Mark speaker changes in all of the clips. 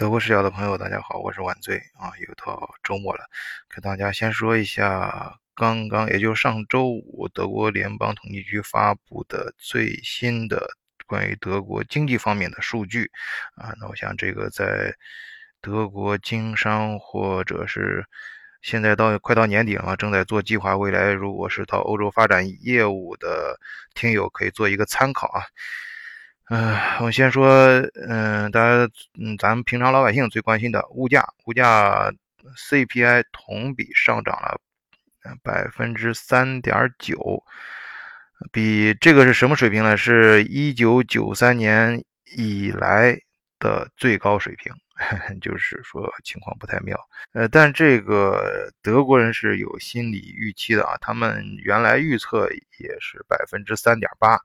Speaker 1: 德国视角的朋友，大家好，我是晚醉啊，又到周末了，给大家先说一下刚刚，也就上周五，德国联邦统计局发布的最新的关于德国经济方面的数据啊。那我想这个在德国经商或者是现在到快到年底了，正在做计划，未来如果是到欧洲发展业务的听友，可以做一个参考啊。嗯，我先说，嗯，大家，嗯，咱们平常老百姓最关心的物价，物价 CPI 同比上涨了百分之三点九，比这个是什么水平呢？是一九九三年以来的最高水平，就是说情况不太妙。呃，但这个德国人是有心理预期的啊，他们原来预测也是百分之三点八。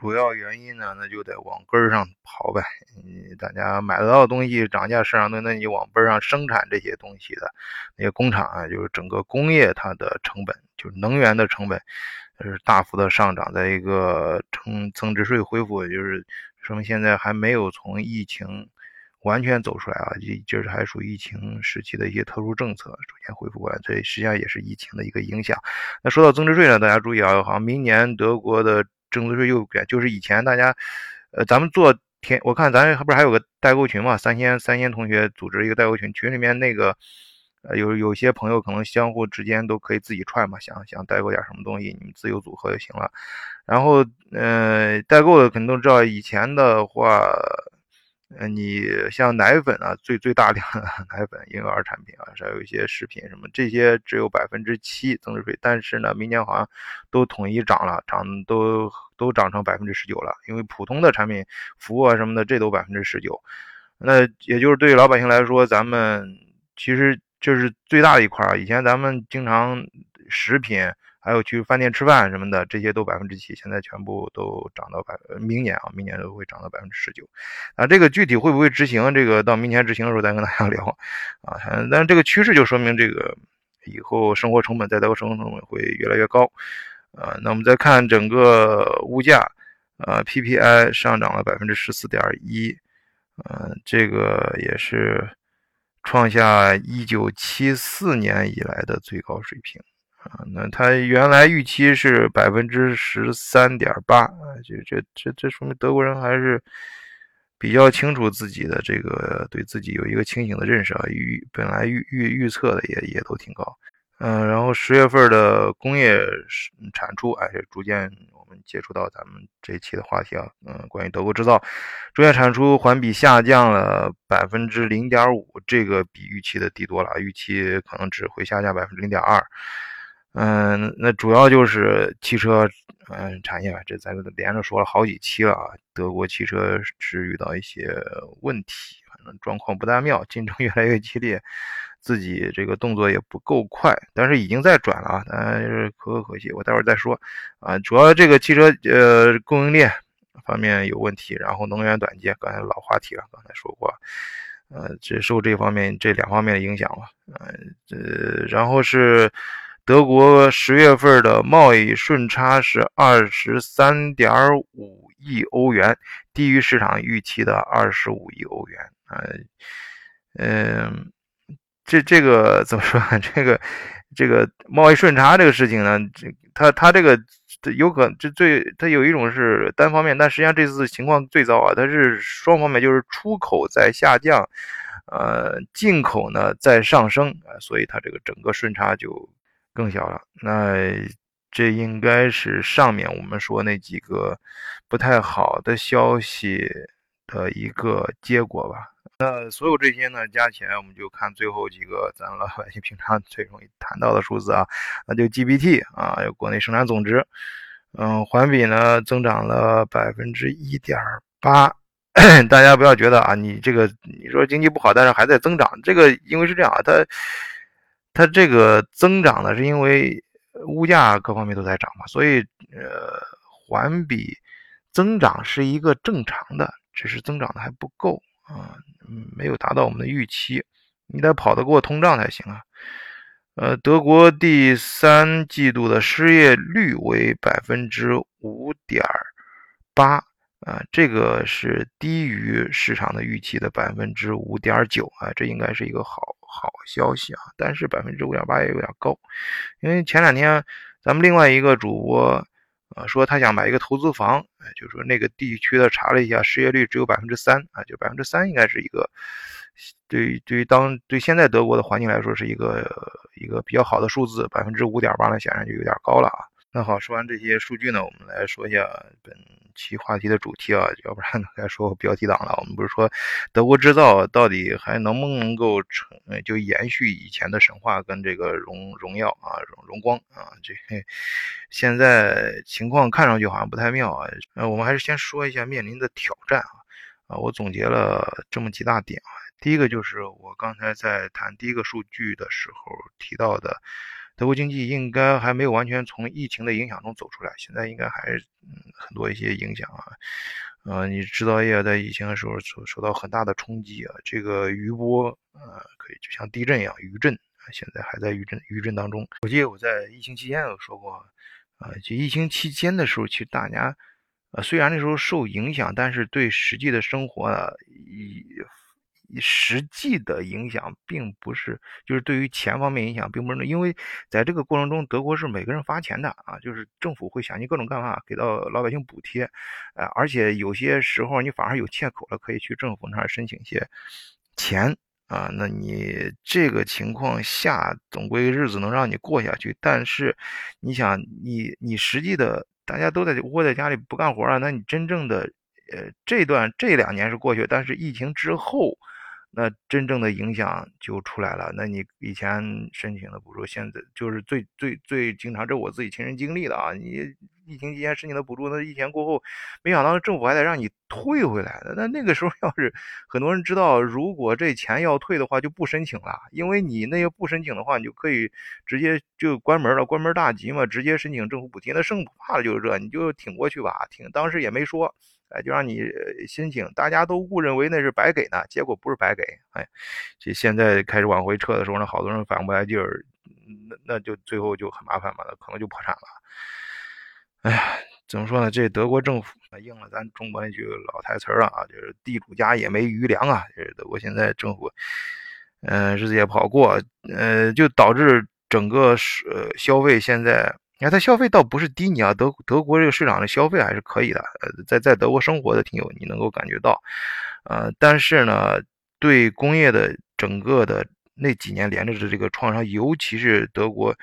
Speaker 1: 主要原因呢，那就得往根儿上刨呗。嗯，大家买得到的东西涨价市场的，那你往根儿上生产这些东西的那些工厂啊，就是整个工业它的成本，就是能源的成本，是大幅的上涨。在一个增增值税恢复，就是说明现在还没有从疫情完全走出来啊，这就是还属于疫情时期的一些特殊政策逐渐恢复过来，这实际上也是疫情的一个影响。那说到增值税呢，大家注意啊，好像明年德国的。增值税又改，就是以前大家，呃，咱们做天，我看咱不是还有个代购群嘛？三千三千同学组织一个代购群，群里面那个，呃，有有些朋友可能相互之间都可以自己串嘛，想想代购点什么东西，你们自由组合就行了。然后，呃，代购的肯定都知道，以前的话。嗯，你像奶粉啊，最最大量的 奶粉、婴幼儿产品啊，还有一些食品什么，这些只有百分之七增值税，但是呢，明年好像都统一涨了，涨都都涨成百分之十九了。因为普通的产品、服务啊什么的，这都百分之十九。那也就是对于老百姓来说，咱们其实这是最大的一块儿。以前咱们经常食品。还有去饭店吃饭什么的，这些都百分之七，现在全部都涨到百，明年啊，明年都会涨到百分之十九。啊，这个具体会不会执行？这个到明年执行的时候再跟大家 聊啊。但这个趋势就说明这个以后生活成本在德国生活成本会越来越高。啊，那我们再看整个物价，呃，PPI 上涨了百分之十四点一，嗯，这个也是创下一九七四年以来的最高水平。啊，那他原来预期是百分之十三点八啊，这这这这说明德国人还是比较清楚自己的这个，对自己有一个清醒的认识啊，预本来预预预测的也也都挺高，嗯，然后十月份的工业产出，哎，逐渐我们接触到咱们这期的话题啊，嗯，关于德国制造，逐渐产出环比下降了百分之零点五，这个比预期的低多了，预期可能只会下降百分之零点二。嗯，那主要就是汽车，嗯，产业吧，这咱连着说了好几期了啊。德国汽车是遇到一些问题，反正状况不大妙，竞争 越来越激烈，自己这个动作也不够快，但是已经在转了啊，但是可可可惜，我待会儿再说啊。主要这个汽车呃供应链方面有问题，然后能源短缺，刚才老话题了，刚才说过，呃，这受这方面这两方面的影响吧，呃，这然后是。德国十月份的贸易顺差是二十三点五亿欧元，低于市场预期的二十五亿欧元。呃，嗯，这这个怎么说？这个这个贸易顺差这个事情呢，这它它这个有可这最它有一种是单方面，但实际上这次情况最糟啊，它是双方面，就是出口在下降，呃，进口呢在上升啊，所以它这个整个顺差就。更小了，那这应该是上面我们说那几个不太好的消息的一个结果吧。那所有这些呢加起来，我们就看最后几个咱老百姓平常 最容易谈到的数字啊，那就 GPT 啊，有国内生产总值，嗯，环比呢增长了百分之一点八。大家不要觉得啊，你这个你说经济不好，但是还在增长，这个因为是这样啊，它。它这个增长呢，是因为物价各方面都在涨嘛，所以呃，环比增长是一个正常的，只是增长的还不够啊，没有达到我们的预期，你得跑得过通胀才行啊。呃，德国第三季度的失业率为百分之五点八，啊，这个是低于市场的预期的百分之五点九啊，这应该是一个好好消息啊。但是百分之五点八也有点高，因为前两天咱们另外一个主播。啊，说他想买一个投资房，哎，就说那个地区的查了一下，失业率只有百分之三啊，就百分之三应该是一个，对于对于当对现在德国的环境来说是一个一个比较好的数字，百分之五点八呢显然就有点高了啊。那好，说完这些数据呢，我们来说一下本期话题的主题啊，要不然该说标题党了。我们不是说德国制造到底还能不能够成就延续以前的神话跟这个荣荣耀啊荣荣光啊？这现在情况看上去好像不太妙啊。呃，我们还是先说一下面临的挑战啊啊，我总结了这么几大点啊。第一个就是我刚才在谈第一个数据的时候提到的。德国经济应该还没有完全从疫情的影响中走出来，现在应该还是很多一些影响啊。呃，你制造业在疫情的时候受受到很大的冲击啊，这个余波呃，可以就像地震一样余震啊，现在还在余震余震当中。我记得我在疫情期间有说过，啊，就疫情期间的时候，其实大家呃虽然那时候受影响，但是对实际的生活啊以。实际的影响并不是，就是对于钱方面影响并不是，因为在这个过程中，德国是每个人发钱的啊，就是政府会想尽各种办法给到老百姓补贴，呃，而且有些时候你反而有借口了，可以去政府那儿申请一些钱啊，那你这个情况下，总归日子能让你过下去。但是你想，你你实际的大家都在窝在家里不干活了，那你真正的呃这段这两年是过去，但是疫情之后。那真正的影响就出来了。那你以前申请的补助，现在就是最最最经常，这我自己亲身经历的啊。你疫情期间申请的补助，那疫情过后，没想到政府还得让你退回来的。那那个时候 要是很多人知道，如果这钱要退的话，就不申请了，因为你那个不申请的话，你就可以直接就关门了，关门大吉嘛，直接申请政府补贴。那生不怕的就是这，你就挺过去吧，挺当时也没说。哎，就让你申请，大家都误认为那是白给呢，结果不是白给。哎，这现在开始往回撤的时候呢，好多人反不来劲儿，那那就最后就很麻烦嘛，那可能就破产了。哎呀，怎么说呢？这德国政府应了咱中国那句老台词儿啊，就是地主家也没余粮啊。这德国现在政府，嗯，日子也不好过，呃，就导致整个是消费现在。你看，它消费倒不是低，你啊，德德国这个市场的消费还是可以的。呃，在在德国生活的听友，你能够感觉到，呃，但是呢，对工业的整个的那几年连着的这个创伤，尤其是德国，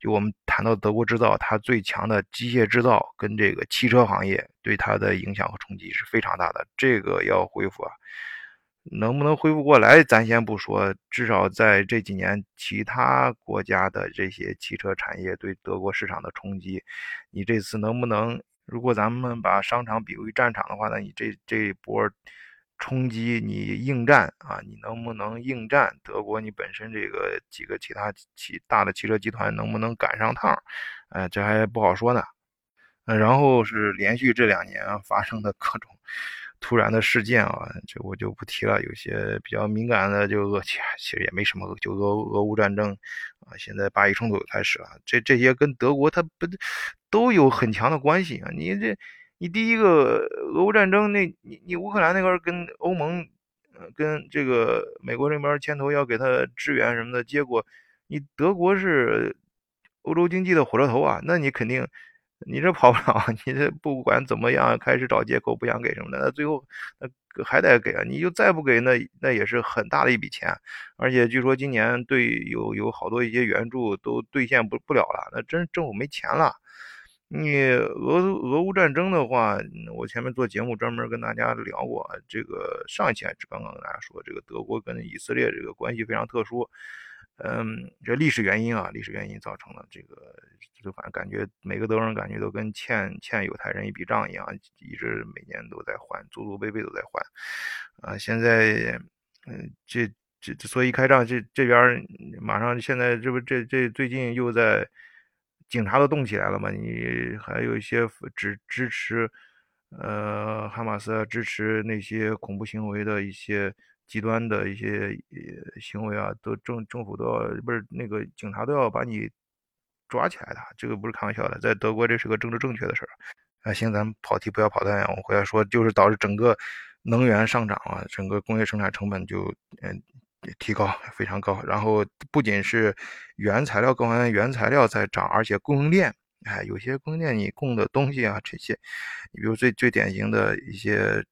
Speaker 1: 就我们谈到德国制造，它最强的机械制造跟这个汽车行业，对它的影响和冲击是非常大的。这个要恢复啊。能不能恢复过来，咱先不说。至少在这几年，其他国家的这些汽车产业对德国市场的冲击，你这次能不能？如果咱们把商场比为战场的话，那你这这一波冲击，你应战啊，你能不能应战？德国你本身这个几个其他汽大的汽车集团能不能赶上趟？哎，这还不好说呢。嗯，然后是连续这两年发生的各种。突然的事件啊，这我就不提了。有些比较敏感的，就俄，其实也没什么，就俄俄乌战争啊，现在巴以冲突开始了。这这些跟德国它不都有很强的关系啊？你这你第一个俄乌战争，那你你乌克兰那边跟欧盟，跟这个美国那边牵头要给他支援什么的，结果你德国是欧洲经济的火车头啊，那你肯定。你这跑不了，你这不管怎么样，开始找借口不想给什么的，那最后那还得给啊！你就再不给，那那也是很大的一笔钱，而且据说今年对有有好多一些援助都兑现不不了了，那真政府没钱了。你俄俄乌战争的话，我前面做节目专门跟大家聊过，这个上一期还是刚刚跟大家说，这个德国跟以色列这个关系非常特殊。嗯，这历史原因啊，历史原因造成了这个，就反正感觉每个德国人感觉都跟欠欠犹太人一笔账一样，一直每年都在还，祖祖辈辈都在还。啊，现在，嗯，这这所以一开仗，这这边马上现在这不这这最近又在警察都动起来了嘛？你还有一些支支持，呃，哈马斯支持那些恐怖行为的一些。极端的一些行为啊，都政政府都要不是那个警察都要把你抓起来的，这个不是开玩笑的，在德国这是个政治正确的事儿。啊，行，咱们跑题不要跑太远，我回来说，就是导致整个能源上涨啊，整个工业生产成本就嗯提高非常高。然后不仅是原材料各方面原材料在涨，而且供应链，哎，有些供应链你供的东西啊，这些，你比如最最典型的一些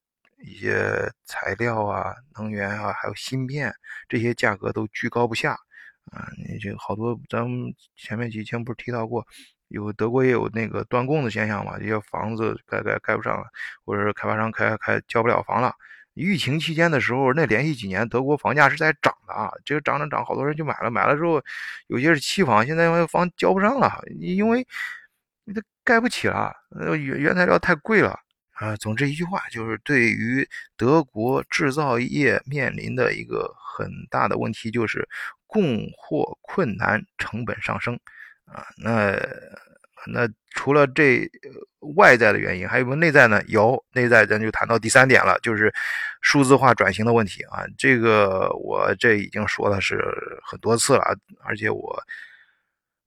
Speaker 1: 一些材料啊、能源啊，还有芯片，这些价格都居高不下啊。你这好多，咱们前面几期不是提到过？有德国也有那个断供的现象嘛？这些房子盖盖盖不上了，或者是开发商开开交不了房了。疫情期间的时候，那连续几年德国房价是在涨的啊，这个涨涨涨，好多人就买了，买了之后，有些是期房，现在因为房交不上了，因为它盖不起了，原原材料太贵了啊。总之一句话，就是对于德国制造业面临的一个很大的问题，就是供货困难，成本上升。啊，那那除了这外在的原因，还有没有内在呢？有内在，咱就谈到第三点了，就是数字化转型的问题啊。这个我这已经说的是很多次了，而且我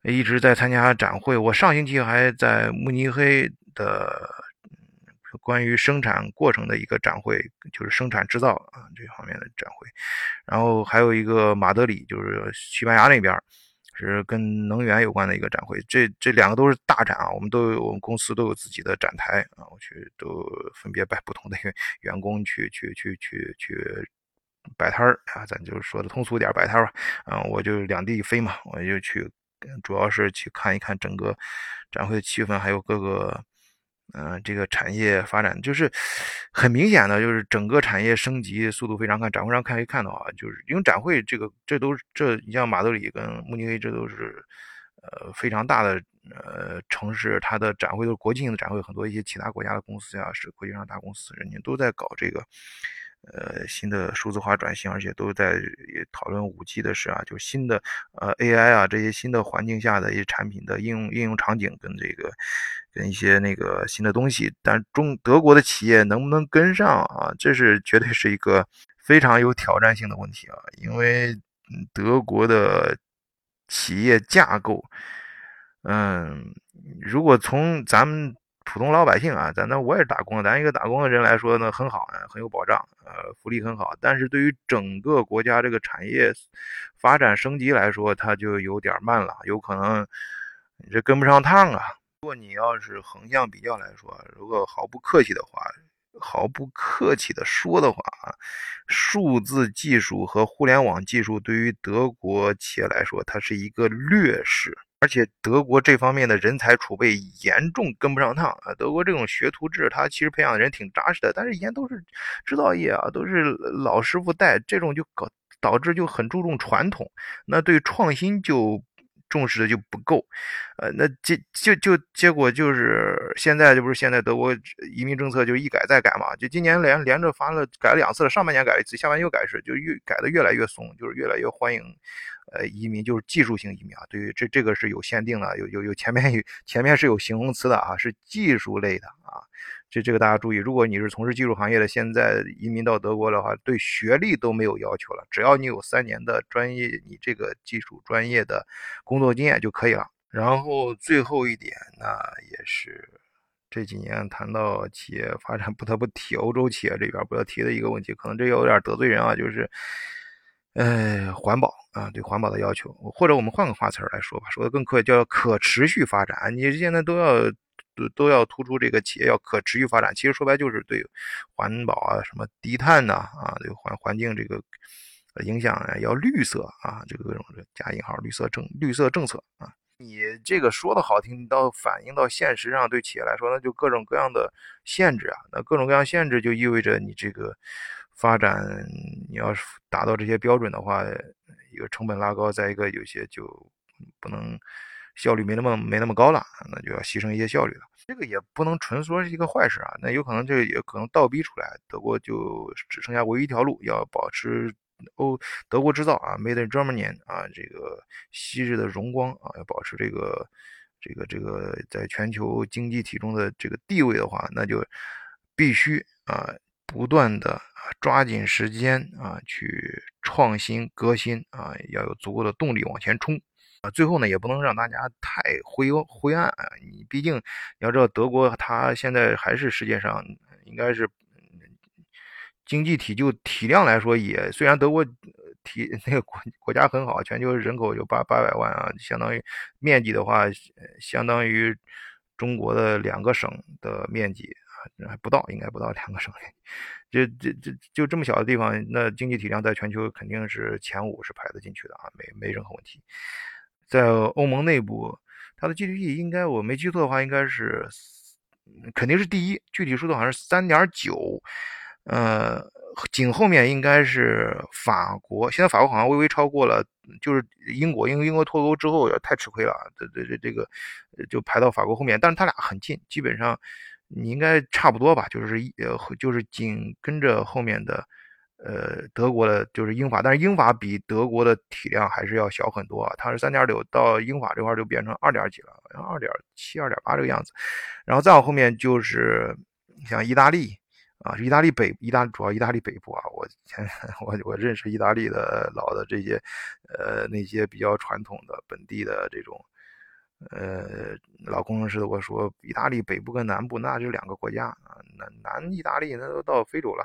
Speaker 1: 一直在参加展会。我上星期还在慕尼黑的关于生产过程的一个展会，就是生产制造啊这方面的展会，然后还有一个马德里，就是西班牙那边。是跟能源有关的一个展会，这这两个都是大展啊，我们都有我们公司都有自己的展台啊，我去都分别摆不同的 员工去去去去去摆摊儿啊，咱就说的通俗点摆摊儿吧，啊，我就两地飞嘛，我就去，主要是去看一看整个展会的气氛，还有各个。嗯，这个产业发展就是很明显的，就是整个产业升级速度非常快。展会上看可以看到啊，就是因为展会这个，这都是这，你像马德里跟慕尼黑，这都是呃非常大的呃城市，它的展会都是国际性的展会，很多一些其他国家的公司呀，是国际上大公司，人家都在搞这个呃新的数字化转型，而且都在讨论五 G 的事啊，就新的呃 AI 啊这些新的环境下的一些产品的应用应用场景跟这个。跟一些那个新的东西，但中德国的企业能不能跟上啊？这是绝对是一个非常有挑战性的问题啊！因为德国的企业架构，嗯，如果从咱们普通老百姓啊，咱那我也是打工，咱一个打工的人来说呢，很好，很有保障，呃，福利很好。但是对于整个国家这个产业发展升级来说，它就有点慢了，有可能你这跟不上趟啊。如果你要是横向比较来说，如果毫不客气的话，毫不客气的说的话啊，数字技术和互联网技术对于德国企业来说，它是一个劣势，而且德国这方面的人才储备严重跟不上趟啊。德国这种学徒制，它其实培养的人挺扎实的，但是以前都是制造业啊，都是老师傅带，这种就搞导致就很注重传统，那对创新就。重视的就不够，呃，那结就就结果就是现在这不是现在德国移民政策就一改再改嘛，就今年连连着发了改了两次了，上半年改了一次，下半年又改一次，就越改的越来越松，就是越来越欢迎呃移民，就是技术性移民啊，对于这这个是有限定的，有有有前面有前面是有形容词的啊，是技术类的啊。这这个大家注意，如果你是从事技术行业的，现在移民到德国的话，对学历都没有要求了，只要你有三年的专业，你这个技术专业的工作经验就可以了。然后最后一点，那也是这几年谈到企业发展不得不提欧洲企业这边不要提的一个问题，可能这有点得罪人啊，就是，呃，环保啊，对环保的要求，或者我们换个话词来说吧，说的更客叫可持续发展，你现在都要。都都要突出这个企业要可持续发展，其实说白就是对环保啊、什么低碳呐啊、对环环境这个影响啊，要绿色啊，这个各种加引号绿色政绿色政策啊。你这个说的好听，到反映到现实上，对企业来说，那就各种各样的限制啊。那各种各样限制就意味着你这个发展，你要是达到这些标准的话，一个成本拉高，再一个有些就不能。效率没那么没那么高了，那就要牺牲一些效率了。这个也不能纯说是一个坏事啊，那有可能这也可能倒逼出来，德国就只剩下唯一一条路，要保持欧德国制造啊，Made in Germany 啊，这个昔日的荣光啊，要保持这个这个这个在全球经济体中的这个地位的话，那就必须啊不断的抓紧时间啊去创新革新啊，要有足够的动力往前冲。啊，最后呢，也不能让大家太灰灰暗啊。你毕竟你要知道，德国它现在还是世界上应该是经济体就体量来说，也虽然德国体那个国国家很好，全球人口有八八百万啊，相当于面积的话，相当于中国的两个省的面积啊，还不到，应该不到两个省。这这这就这么小的地方，那经济体量在全球肯定是前五是排得进去的啊，没没任何问题。在欧盟内部，它的 GDP 应该我没记错的话，应该是肯定是第一，具体数字好像是三点九，呃，紧后面应该是法国，现在法国好像微微超过了，就是英国，因为英国脱欧之后也太吃亏了，这这这这个就排到法国后面，但是他俩很近，基本上你应该差不多吧，就是一呃就是紧跟着后面的。呃，德国的就是英法，但是英法比德国的体量还是要小很多啊。它是三点六，到英法这块就变成二点几了，好像二点七、二点八这个样子。然后再往后面就是像意大利啊，意大利北，意大主要意大利北部啊。我我我认识意大利的老的这些呃那些比较传统的本地的这种呃老工程师的，我说意大利北部跟南部那就两个国家啊，南南意大利那都到非洲了。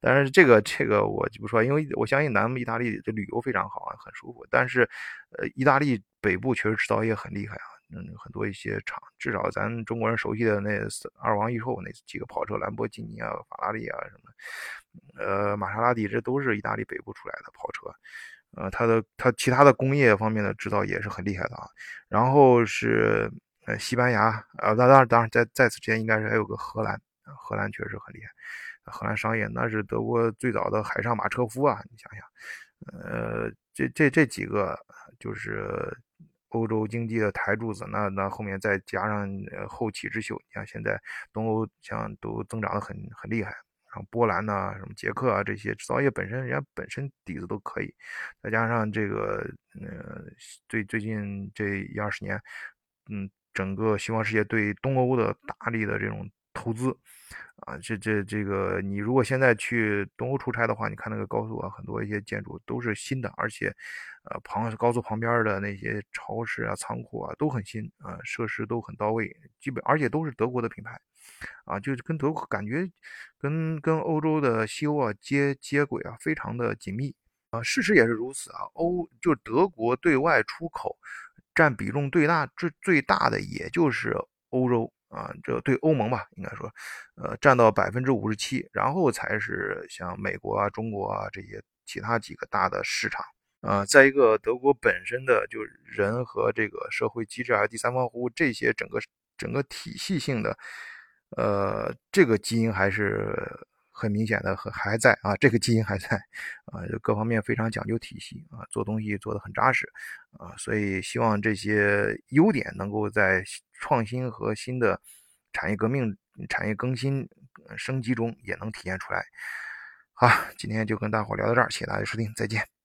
Speaker 1: 但是这个这个我就不说，因为我相信南意大利的旅游非常好啊，很舒服。但是，呃，意大利北部确实制造业很厉害啊，嗯，很多一些厂，至少咱中国人熟悉的那二王一后那几个跑车，兰博基尼啊、法拉利啊什么，呃，玛莎拉蒂，这都是意大利北部出来的跑车。呃，它的它其他的工业方面的制造也是很厉害的啊。然后是呃西班牙呃，当然当然在在此之前应该是还有个荷兰，荷兰确实很厉害。荷兰商业那是德国最早的海上马车夫啊！你想想，呃，这这这几个就是欧洲经济的台柱子，那那后面再加上后起之秀，你像现在东欧像都增长的很很厉害，像波兰呐、什么捷克啊这些制造业本身人家本身底子都可以，再加上这个呃最最近这一二十年，嗯，整个西方世界对东欧的大力的这种投资。啊，这这这个，你如果现在去东欧出差的话，你看那个高速啊，很多一些建筑都是新的，而且，呃，旁高速旁边的那些超市啊、仓库啊都很新啊，设施都很到位，基本而且都是德国的品牌，啊，就是跟德国感觉跟跟欧洲的西欧啊接接轨啊，非常的紧密啊，事实也是如此啊，欧就德国对外出口占比重最大最最大的也就是欧洲。啊，这对欧盟吧，应该说，呃，占到百分之五十七，然后才是像美国啊、中国啊这些其他几个大的市场。啊，再一个德国本身的就人和这个社会机制啊、第三方服务这些整个整个体系性的，呃，这个基因还是。很明显的，还还在啊，这个基因还在啊，各方面非常讲究体系啊，做东西做得很扎实啊，所以希望这些优点能够在创新和新的产业革命、产业更新、升级中也能体现出来。好，今天就跟大伙聊到这儿，谢谢大家收听，再见。